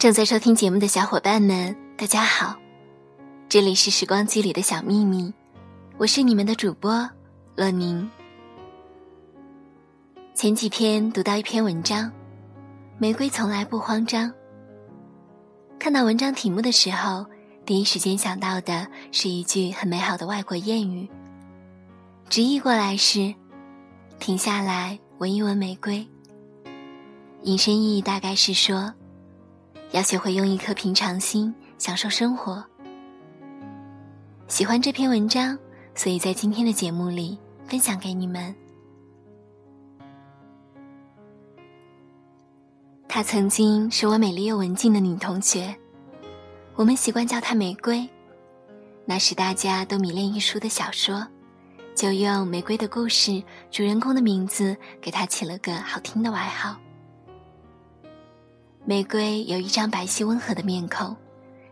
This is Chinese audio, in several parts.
正在收听节目的小伙伴们，大家好，这里是时光机里的小秘密，我是你们的主播乐宁。前几天读到一篇文章，《玫瑰从来不慌张》。看到文章题目的时候，第一时间想到的是一句很美好的外国谚语，直译过来是：“停下来，闻一闻玫瑰。”引申意义大概是说。要学会用一颗平常心享受生活。喜欢这篇文章，所以在今天的节目里分享给你们。她曾经是我美丽又文静的女同学，我们习惯叫她玫瑰。那时大家都迷恋一书的小说，就用《玫瑰的故事》主人公的名字给她起了个好听的外号。玫瑰有一张白皙温和的面孔，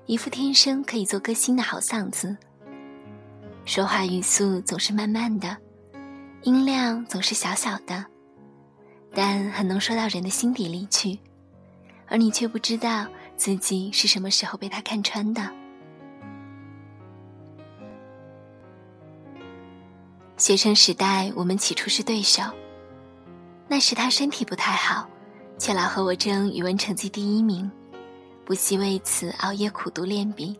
一副天生可以做歌星的好嗓子。说话语速总是慢慢的，音量总是小小的，但很能说到人的心底里去，而你却不知道自己是什么时候被他看穿的。学生时代，我们起初是对手，那时他身体不太好。却老和我争语文成绩第一名，不惜为此熬夜苦读练笔。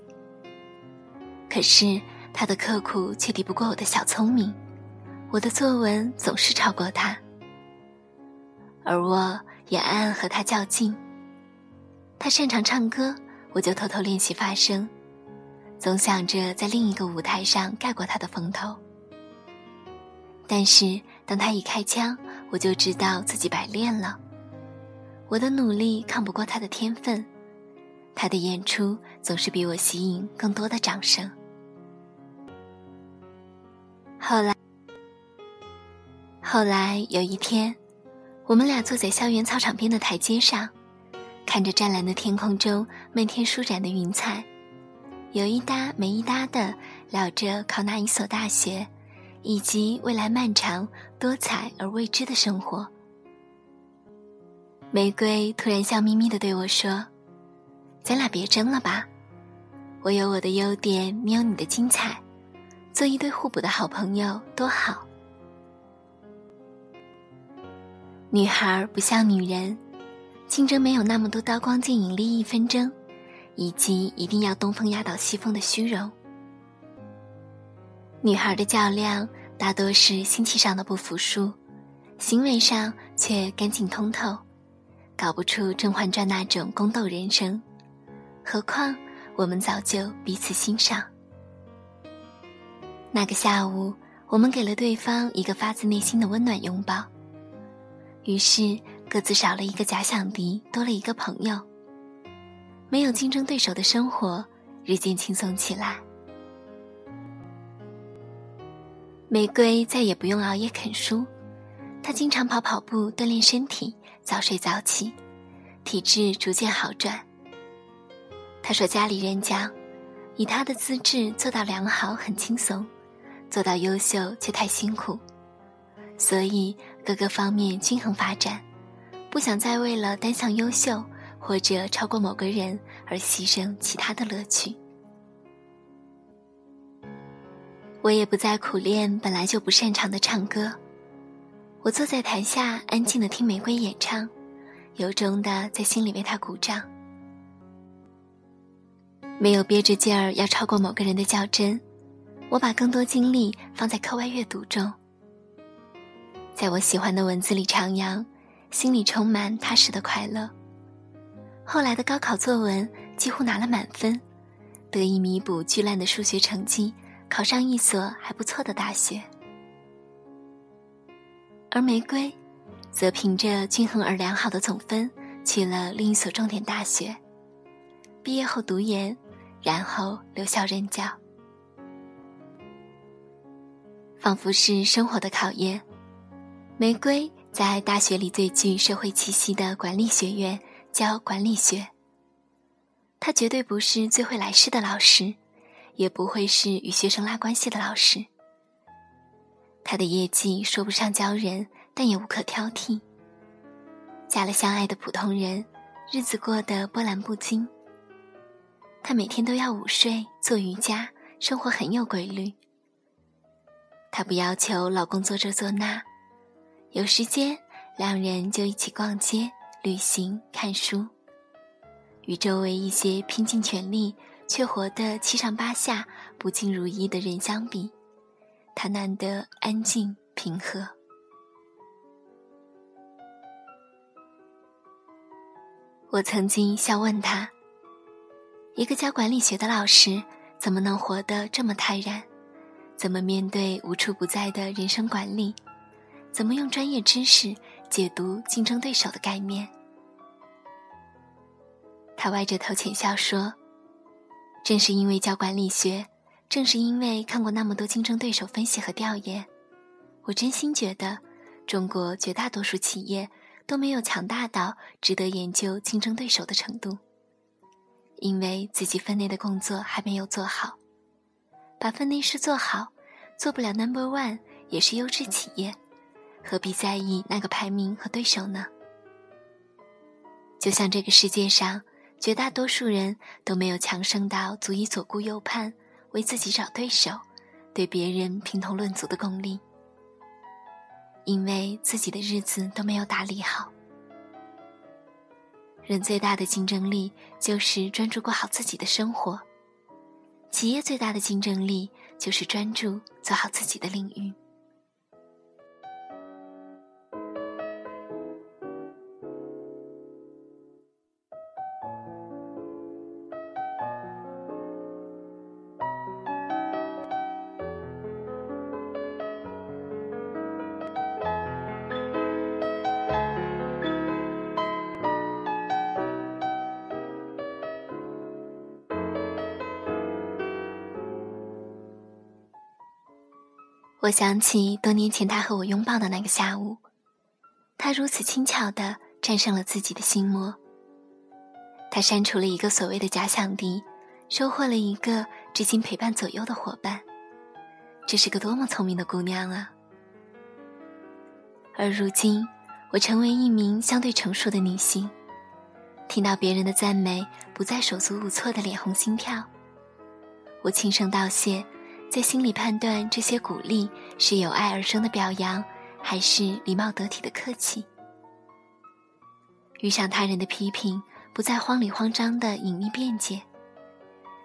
可是他的刻苦却敌不过我的小聪明，我的作文总是超过他，而我也暗暗和他较劲。他擅长唱歌，我就偷偷练习发声，总想着在另一个舞台上盖过他的风头。但是当他一开腔，我就知道自己白练了。我的努力抗不过他的天分，他的演出总是比我吸引更多的掌声。后来，后来有一天，我们俩坐在校园操场边的台阶上，看着湛蓝的天空中漫天舒展的云彩，有一搭没一搭的聊着考哪一所大学，以及未来漫长、多彩而未知的生活。玫瑰突然笑眯眯的对我说：“咱俩别争了吧，我有我的优点，你有你的精彩，做一对互补的好朋友多好。”女孩不像女人，竞争没有那么多刀光剑影、利益纷争，以及一定要东风压倒西风的虚荣。女孩的较量大多是心气上的不服输，行为上却干净通透。搞不出《甄嬛传》那种宫斗人生，何况我们早就彼此欣赏。那个下午，我们给了对方一个发自内心的温暖拥抱，于是各自少了一个假想敌，多了一个朋友。没有竞争对手的生活日渐轻松起来。玫瑰再也不用熬夜啃书，她经常跑跑步锻炼身体。早睡早起，体质逐渐好转。他说：“家里人讲，以他的资质做到良好很轻松，做到优秀却太辛苦，所以各个方面均衡发展，不想再为了单项优秀或者超过某个人而牺牲其他的乐趣。”我也不再苦练本来就不擅长的唱歌。我坐在台下，安静的听玫瑰演唱，由衷的在心里为她鼓掌。没有憋着劲儿要超过某个人的较真，我把更多精力放在课外阅读中，在我喜欢的文字里徜徉，心里充满踏实的快乐。后来的高考作文几乎拿了满分，得以弥补巨烂的数学成绩，考上一所还不错的大学。而玫瑰，则凭着均衡而良好的总分去了另一所重点大学。毕业后读研，然后留校任教。仿佛是生活的考验，玫瑰在大学里最具社会气息的管理学院教管理学。他绝对不是最会来事的老师，也不会是与学生拉关系的老师。他的业绩说不上骄人，但也无可挑剔。嫁了相爱的普通人，日子过得波澜不惊。她每天都要午睡、做瑜伽，生活很有规律。她不要求老公做这做那，有时间两人就一起逛街、旅行、看书。与周围一些拼尽全力却活得七上八下、不尽如意的人相比，他难得安静平和。我曾经笑问他：一个教管理学的老师，怎么能活得这么泰然？怎么面对无处不在的人生管理？怎么用专业知识解读竞争对手的概念？他歪着头浅笑说：“正是因为教管理学，正是因为看过那么多竞争对手分析和调研，我真心觉得，中国绝大多数企业都没有强大到值得研究竞争对手的程度。因为自己分内的工作还没有做好，把分内事做好，做不了 number one 也是优质企业，何必在意那个排名和对手呢？就像这个世界上。”绝大多数人都没有强盛到足以左顾右盼，为自己找对手，对别人评头论足的功力，因为自己的日子都没有打理好。人最大的竞争力就是专注过好自己的生活，企业最大的竞争力就是专注做好自己的领域。我想起多年前他和我拥抱的那个下午，他如此轻巧地战胜了自己的心魔。他删除了一个所谓的假想敌，收获了一个至今陪伴左右的伙伴。这是个多么聪明的姑娘啊！而如今，我成为一名相对成熟的女性，听到别人的赞美，不再手足无措的脸红心跳。我轻声道谢。在心里判断这些鼓励是有爱而生的表扬，还是礼貌得体的客气。遇上他人的批评，不再慌里慌张的隐秘辩解，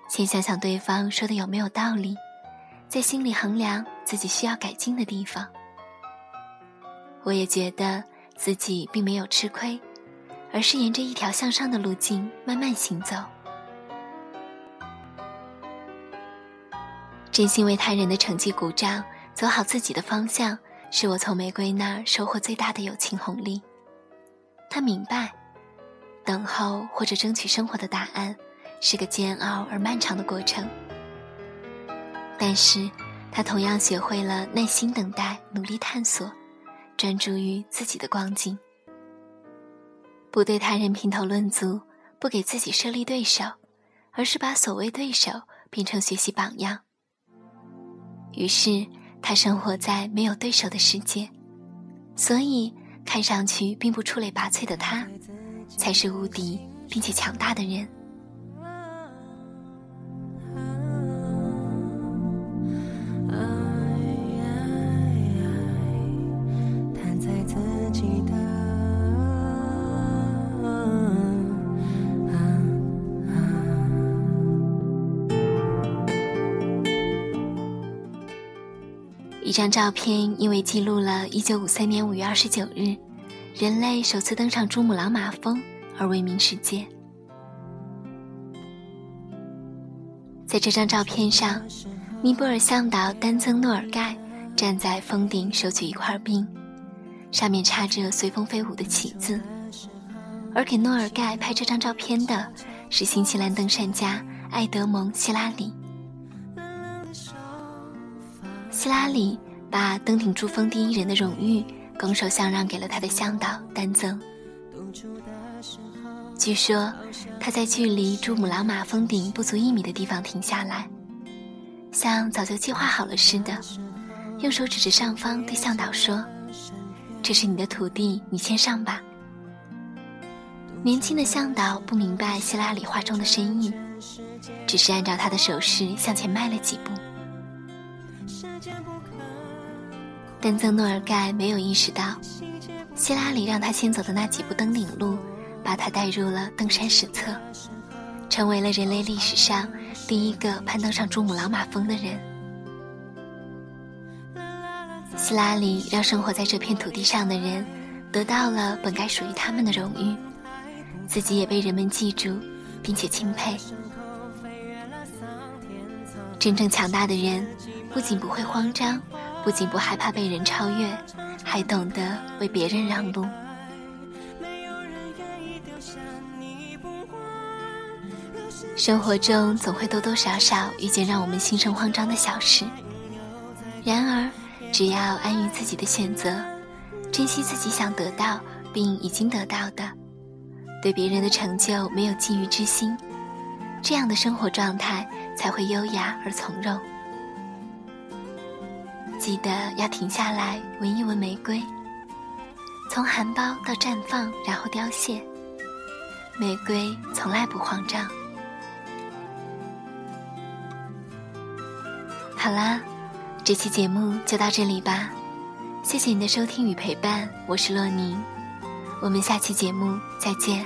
先想想对方说的有没有道理，在心里衡量自己需要改进的地方。我也觉得自己并没有吃亏，而是沿着一条向上的路径慢慢行走。真心为他人的成绩鼓掌，走好自己的方向，是我从玫瑰那儿收获最大的友情红利。他明白，等候或者争取生活的答案，是个煎熬而漫长的过程。但是，他同样学会了耐心等待，努力探索，专注于自己的光景，不对他人评头论足，不给自己设立对手，而是把所谓对手变成学习榜样。于是，他生活在没有对手的世界，所以看上去并不出类拔萃的他，才是无敌并且强大的人。这张照片因为记录了1953年5月29日，人类首次登上珠穆朗玛峰而闻名世界。在这张照片上，尼泊尔向导丹增诺尔盖站在峰顶手举一块冰，上面插着随风飞舞的旗子。而给诺尔盖拍这张照片的是新西兰登山家艾德蒙·希拉里。希拉里把登顶珠峰第一人的荣誉拱手相让给了他的向导丹增。据说他在距离珠穆朗玛峰顶不足一米的地方停下来，像早就计划好了似的，用手指着上方对向导说：“这是你的土地，你先上吧。”年轻的向导不明白希拉里话中的深意，只是按照他的手势向前迈了几步。但曾诺尔盖没有意识到，希拉里让他先走的那几步登顶路，把他带入了登山史册，成为了人类历史上第一个攀登上珠穆朗玛峰的人。希拉里让生活在这片土地上的人得到了本该属于他们的荣誉，自己也被人们记住，并且钦佩。真正强大的人，不仅不会慌张。不仅不害怕被人超越，还懂得为别人让路。生活中总会多多少少遇见让我们心生慌张的小事，然而，只要安于自己的选择，珍惜自己想得到并已经得到的，对别人的成就没有觊觎之心，这样的生活状态才会优雅而从容。记得要停下来闻一闻玫瑰，从含苞到绽放，然后凋谢。玫瑰从来不慌张。好啦，这期节目就到这里吧，谢谢你的收听与陪伴，我是洛宁，我们下期节目再见。